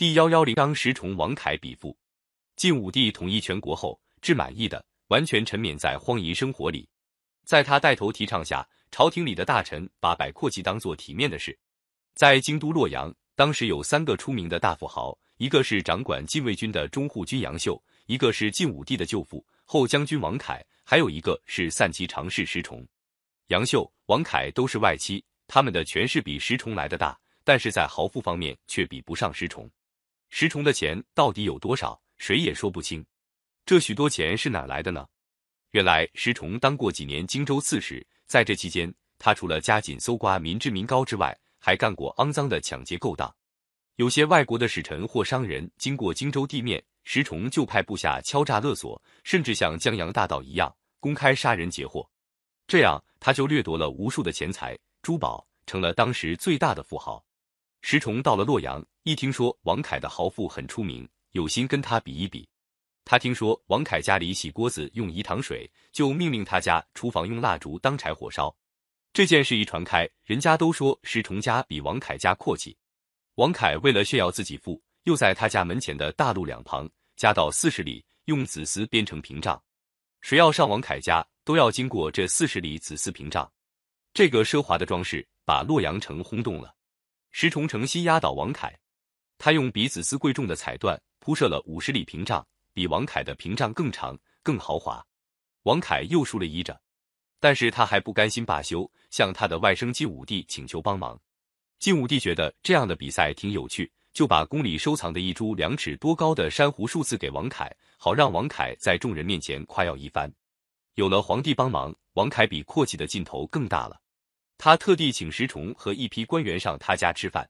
第幺幺零章石崇王凯比附。晋武帝统一全国后，至满意的完全沉湎在荒淫生活里。在他带头提倡下，朝廷里的大臣把摆阔气当做体面的事。在京都洛阳，当时有三个出名的大富豪，一个是掌管禁卫军的中护军杨秀，一个是晋武帝的舅父后将军王凯，还有一个是散骑常侍石崇。杨秀、王凯都是外戚，他们的权势比石崇来的大，但是在豪富方面却比不上石崇。石崇的钱到底有多少？谁也说不清，这许多钱是哪来的呢？原来石崇当过几年荆州刺史，在这期间，他除了加紧搜刮民脂民膏之外，还干过肮脏的抢劫勾当。有些外国的使臣或商人经过荆州地面，石崇就派部下敲诈勒索，甚至像江洋大盗一样公开杀人劫货。这样，他就掠夺了无数的钱财珠宝，成了当时最大的富豪。石崇到了洛阳，一听说王凯的豪富很出名。有心跟他比一比，他听说王凯家里洗锅子用饴糖水，就命令他家厨房用蜡烛当柴火烧。这件事一传开，人家都说石崇家比王凯家阔气。王凯为了炫耀自己富，又在他家门前的大路两旁加到四十里，用紫丝编成屏障，谁要上王凯家，都要经过这四十里紫丝屏障。这个奢华的装饰把洛阳城轰动了。石崇诚心压倒王凯，他用比紫丝贵重的彩缎。铺设了五十里屏障，比王凯的屏障更长、更豪华。王凯又输了一着，但是他还不甘心罢休，向他的外甥晋武帝请求帮忙。晋武帝觉得这样的比赛挺有趣，就把宫里收藏的一株两尺多高的珊瑚树赐给王凯，好让王凯在众人面前夸耀一番。有了皇帝帮忙，王凯比阔气的劲头更大了。他特地请石崇和一批官员上他家吃饭。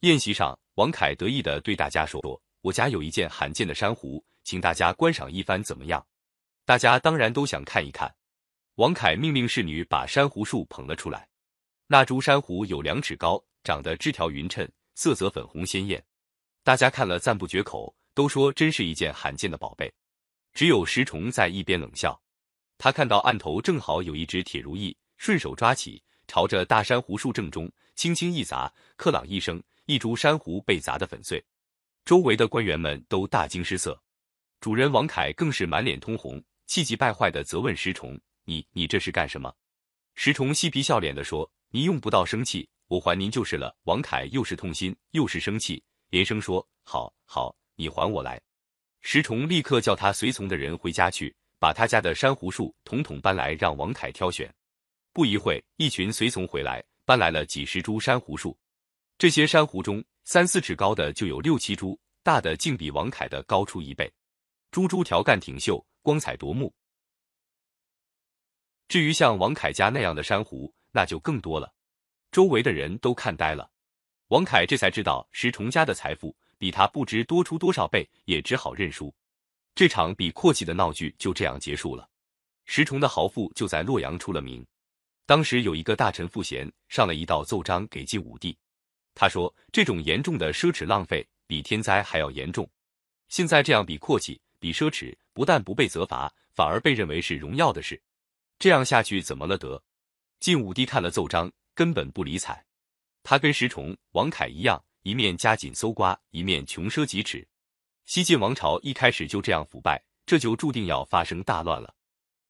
宴席上，王凯得意地对大家说。我家有一件罕见的珊瑚，请大家观赏一番，怎么样？大家当然都想看一看。王凯命令侍女把珊瑚树捧了出来。那株珊瑚有两尺高，长得枝条匀称，色泽粉红鲜艳。大家看了赞不绝口，都说真是一件罕见的宝贝。只有石崇在一边冷笑。他看到案头正好有一只铁如意，顺手抓起，朝着大珊瑚树正中轻轻一砸，克朗一声，一株珊瑚被砸得粉碎。周围的官员们都大惊失色，主人王凯更是满脸通红，气急败坏的责问石崇：“你你这是干什么？”石崇嬉皮笑脸的说：“您用不到生气，我还您就是了。”王凯又是痛心又是生气，连声说：“好，好，你还我来。”石崇立刻叫他随从的人回家去，把他家的珊瑚树统统搬来，让王凯挑选。不一会，一群随从回来，搬来了几十株珊瑚树。这些珊瑚中，三四尺高的就有六七株，大的竟比王凯的高出一倍，株株条干挺秀，光彩夺目。至于像王凯家那样的珊瑚，那就更多了，周围的人都看呆了。王凯这才知道石崇家的财富比他不知多出多少倍，也只好认输。这场比阔气的闹剧就这样结束了。石崇的豪富就在洛阳出了名。当时有一个大臣傅贤上了一道奏章给晋武帝。他说：“这种严重的奢侈浪费比天灾还要严重。现在这样比阔气、比奢侈，不但不被责罚，反而被认为是荣耀的事。这样下去怎么了得？”晋武帝看了奏章，根本不理睬。他跟石崇、王凯一样，一面加紧搜刮，一面穷奢极侈。西晋王朝一开始就这样腐败，这就注定要发生大乱了。